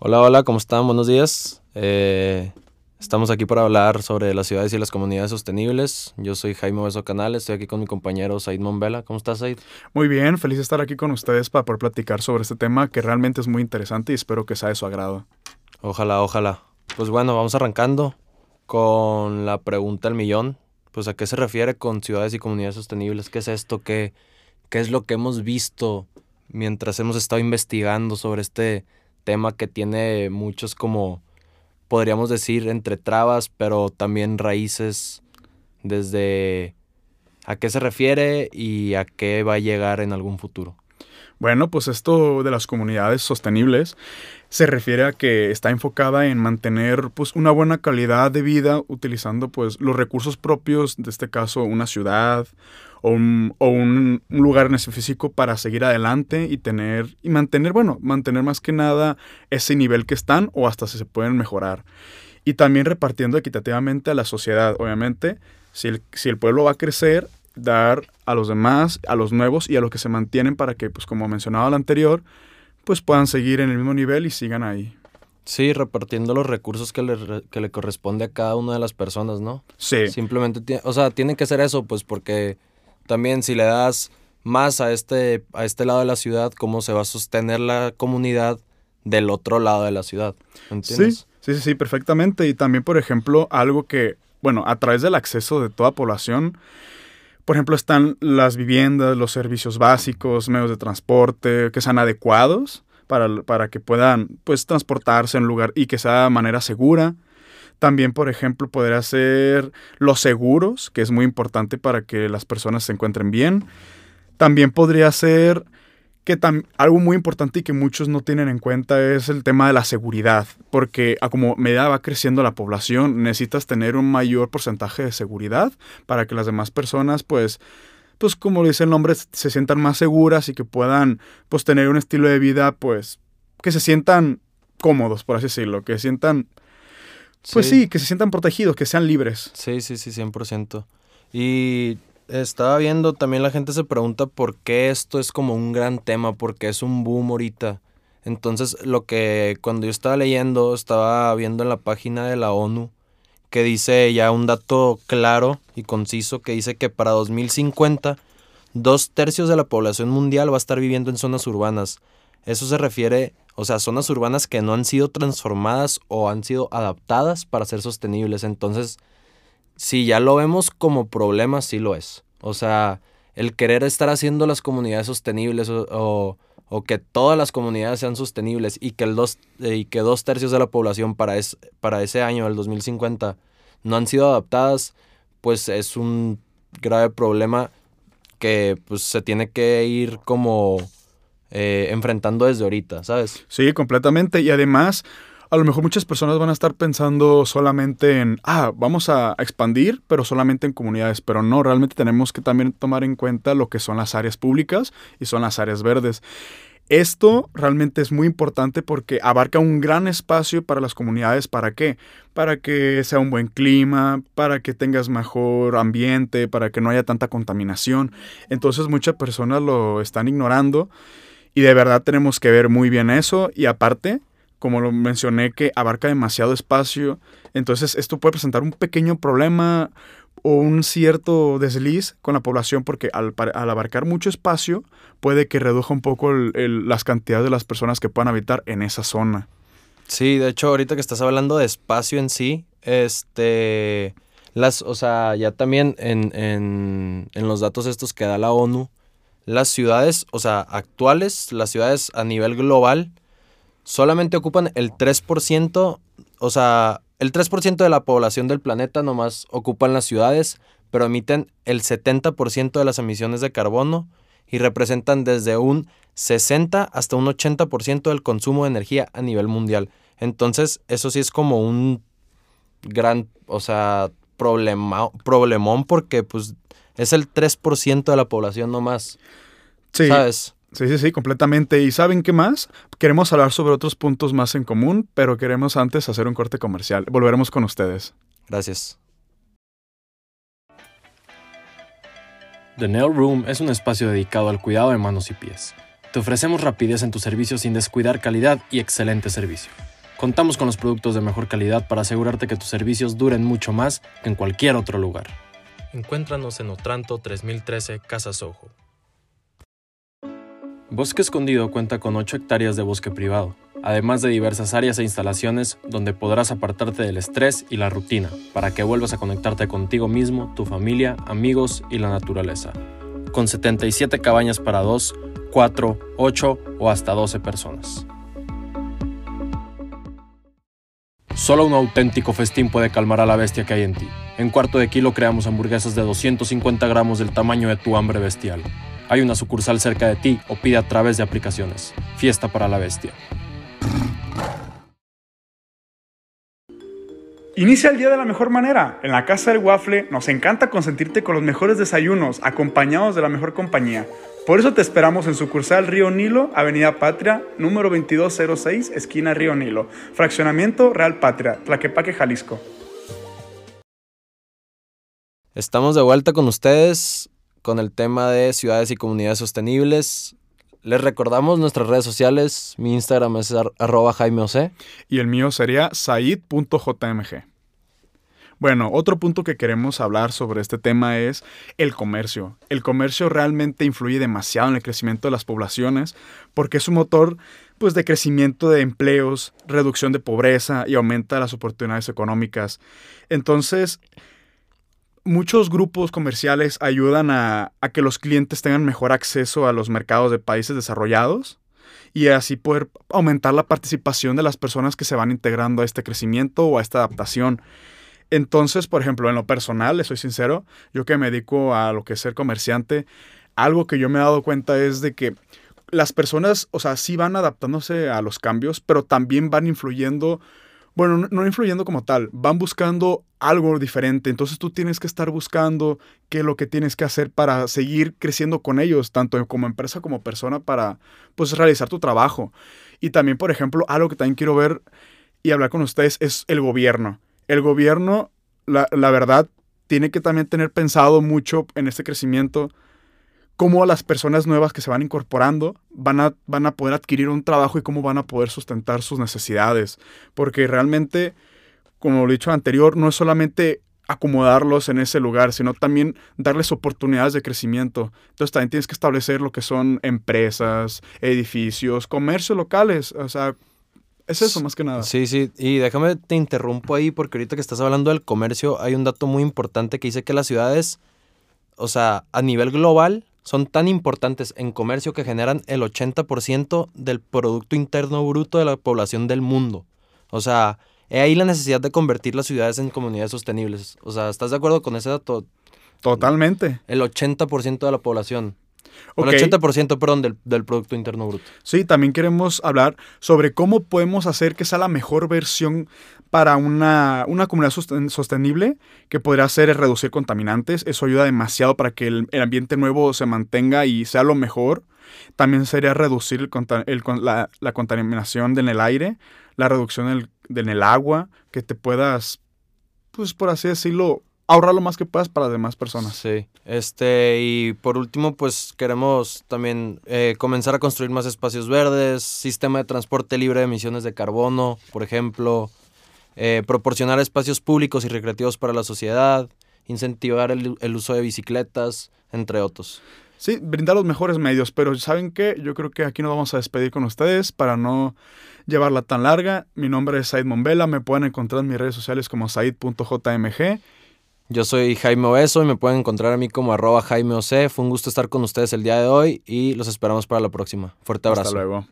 Hola, hola, ¿cómo están? Buenos días. Eh, estamos aquí para hablar sobre las ciudades y las comunidades sostenibles. Yo soy Jaime Beso Canales, estoy aquí con mi compañero Said Monvela. ¿Cómo estás, Said? Muy bien, feliz de estar aquí con ustedes para poder platicar sobre este tema que realmente es muy interesante y espero que sea de su agrado. Ojalá, ojalá. Pues bueno, vamos arrancando con la pregunta del millón. Pues a qué se refiere con ciudades y comunidades sostenibles? ¿Qué es esto? ¿Qué, qué es lo que hemos visto mientras hemos estado investigando sobre este tema que tiene muchos como, podríamos decir, entre trabas, pero también raíces desde a qué se refiere y a qué va a llegar en algún futuro? Bueno, pues esto de las comunidades sostenibles se refiere a que está enfocada en mantener pues una buena calidad de vida utilizando pues los recursos propios, de este caso una ciudad o un, lugar en ese físico para seguir adelante y tener y mantener, bueno, mantener más que nada ese nivel que están o hasta si se pueden mejorar. Y también repartiendo equitativamente a la sociedad, obviamente, si el, si el pueblo va a crecer, dar a los demás, a los nuevos y a los que se mantienen para que, pues como mencionaba lo anterior, pues puedan seguir en el mismo nivel y sigan ahí. Sí, repartiendo los recursos que le, que le corresponde a cada una de las personas, ¿no? Sí. Simplemente, o sea, tiene que ser eso, pues porque también si le das más a este, a este lado de la ciudad, ¿cómo se va a sostener la comunidad del otro lado de la ciudad? ¿Entiendes? Sí, sí, sí, perfectamente. Y también, por ejemplo, algo que, bueno, a través del acceso de toda población, por ejemplo, están las viviendas, los servicios básicos, medios de transporte que sean adecuados para, para que puedan pues, transportarse en lugar y que sea de manera segura. También, por ejemplo, podría ser los seguros, que es muy importante para que las personas se encuentren bien. También podría ser que algo muy importante y que muchos no tienen en cuenta es el tema de la seguridad, porque a como medida va creciendo la población, necesitas tener un mayor porcentaje de seguridad para que las demás personas, pues, pues como dice el nombre, se sientan más seguras y que puedan, pues, tener un estilo de vida, pues, que se sientan cómodos, por así decirlo, que sientan, pues sí, que se sientan protegidos, que sean libres. Sí, sí, sí, 100%. Y estaba viendo, también la gente se pregunta por qué esto es como un gran tema, porque es un boom ahorita. Entonces, lo que cuando yo estaba leyendo, estaba viendo en la página de la ONU, que dice ya un dato claro y conciso, que dice que para 2050, dos tercios de la población mundial va a estar viviendo en zonas urbanas. Eso se refiere, o sea, zonas urbanas que no han sido transformadas o han sido adaptadas para ser sostenibles. Entonces, si ya lo vemos como problema, sí lo es. O sea, el querer estar haciendo las comunidades sostenibles o, que todas las comunidades sean sostenibles y que, el dos, eh, y que dos tercios de la población para, para ese año, el 2050, no han sido adaptadas, pues es un grave problema que pues se tiene que ir como eh, enfrentando desde ahorita, ¿sabes? Sí, completamente. Y además, a lo mejor muchas personas van a estar pensando solamente en, ah, vamos a expandir, pero solamente en comunidades, pero no, realmente tenemos que también tomar en cuenta lo que son las áreas públicas y son las áreas verdes. Esto realmente es muy importante porque abarca un gran espacio para las comunidades. ¿Para qué? Para que sea un buen clima, para que tengas mejor ambiente, para que no haya tanta contaminación. Entonces muchas personas lo están ignorando y de verdad tenemos que ver muy bien eso. Y aparte, como lo mencioné, que abarca demasiado espacio. Entonces esto puede presentar un pequeño problema o un cierto desliz con la población porque al, abarcar mucho espacio puede que reduzca un poco las cantidades de las personas que puedan habitar en esa zona. Sí, de hecho ahorita que estás hablando de espacio en sí, este, las, o sea, ya también en, en, en los datos estos que da la ONU, las ciudades, o sea, actuales, las ciudades a nivel global, solamente ocupan el 3%, o sea, el 3% de la población del planeta nomás ocupan las ciudades, pero emiten el 70% de las emisiones de carbono y representan desde un 60 hasta un 80% del consumo de energía a nivel mundial. Entonces, eso sí es como un gran, o sea, problema, problemón porque pues es el 3% de la población nomás. Sí. ¿Sabes? Sí, sí, sí, completamente. ¿Y saben qué más? Queremos hablar sobre otros puntos más en común, pero queremos antes hacer un corte comercial. Volveremos con ustedes. Gracias. The Nail Room es un espacio dedicado al cuidado de manos y pies. Te ofrecemos rapidez en tu servicio sin descuidar calidad y excelente servicio. Contamos con los productos de mejor calidad para asegurarte que tus servicios duren mucho más que en cualquier otro lugar. Encuéntranos en Otranto 3013 Casa Sojo. Bosque Escondido cuenta con 8 hectáreas de bosque privado, además de diversas áreas e instalaciones donde podrás apartarte del estrés y la rutina para que vuelvas a conectarte contigo mismo, tu familia, amigos y la naturaleza. Con 77 cabañas para 2, 4, 8 o hasta 12 personas. Solo un auténtico festín puede calmar a la bestia que hay en ti. En cuarto de kilo creamos hamburguesas de 250 gramos del tamaño de tu hambre bestial. Hay una sucursal cerca de ti o pide a través de aplicaciones. Fiesta para la bestia. Inicia el día de la mejor manera. En la Casa del Waffle nos encanta consentirte con los mejores desayunos, acompañados de la mejor compañía. Por eso te esperamos en sucursal Río Nilo, Avenida Patria, número 2206, esquina Río Nilo. Fraccionamiento Real Patria, Tlaquepaque, Jalisco. Estamos de vuelta con ustedes con el tema de ciudades y comunidades sostenibles. Les recordamos nuestras redes sociales. Mi Instagram es ar- arroba Jaime Ose. Y el mío sería said.jmg. Bueno, otro punto que queremos hablar sobre este tema es el comercio. El comercio realmente influye demasiado en el crecimiento de las poblaciones porque es un motor pues, de crecimiento de empleos, reducción de pobreza y aumenta las oportunidades económicas. Entonces, muchos grupos comerciales ayudan a, a que los clientes tengan mejor acceso a los mercados de países desarrollados y así poder aumentar la participación de las personas que se van integrando a este crecimiento o a esta adaptación. Entonces, por ejemplo, en lo personal, les soy sincero, yo que me dedico a lo que es ser comerciante, algo que yo me he dado cuenta es de que las personas, o sea, sí van adaptándose a los cambios, pero también van influyendo, bueno, no, no influyendo como tal, van buscando algo diferente. Entonces tú tienes que estar buscando qué es lo que tienes que hacer para seguir creciendo con ellos, tanto como empresa como persona, para pues realizar tu trabajo. Y también, por ejemplo, algo que también quiero ver y hablar con ustedes es el gobierno. El gobierno, la, verdad, tiene que también tener pensado mucho en este crecimiento cómo las personas nuevas que se van incorporando van a, van a poder adquirir un trabajo y cómo van a poder sustentar sus necesidades. Porque realmente, como lo he dicho anterior, no es solamente acomodarlos en ese lugar, sino también darles oportunidades de crecimiento. Entonces también tienes que establecer lo que son empresas, edificios, comercios locales, o sea, es eso más que nada. Sí, sí, y déjame te interrumpo ahí porque ahorita que estás hablando del comercio hay un dato muy importante que dice que las ciudades, o sea, a nivel global, son tan importantes en comercio que generan el 80% del Producto Interno Bruto de la población del mundo. O sea, he ahí la necesidad de convertir las ciudades en comunidades sostenibles. O sea, ¿estás de acuerdo con ese dato? Totalmente. El 80% de la población. El 80%, perdón, del, del Producto Interno Bruto. Sí, también queremos hablar sobre cómo podemos hacer que sea la mejor versión para una, una comunidad sosten- sostenible, que podría ser reducir contaminantes. Eso ayuda demasiado para que el, el ambiente nuevo se mantenga y sea lo mejor. También sería reducir el el la, la contaminación en el aire, la reducción en el, en el agua, que te puedas, pues por así decirlo, ahorrar lo más que puedas para las demás personas. Sí. Este, y por último, pues queremos también eh, comenzar a construir más espacios verdes, sistema de transporte libre de emisiones de carbono, por ejemplo, eh, proporcionar espacios públicos y recreativos para la sociedad, incentivar el, el uso de bicicletas, entre otros. Sí, brindar los mejores medios, pero ¿saben qué? Yo creo que aquí nos vamos a despedir con ustedes para no llevarla tan larga. Mi nombre es Said Monvela, me pueden encontrar en mis redes sociales como said.jmg. Yo soy Jaime Oeso y me pueden encontrar a mí como arroba Jaime Ose. Fue un gusto estar con ustedes el día de hoy y los esperamos para la próxima. Fuerte abrazo. Hasta luego.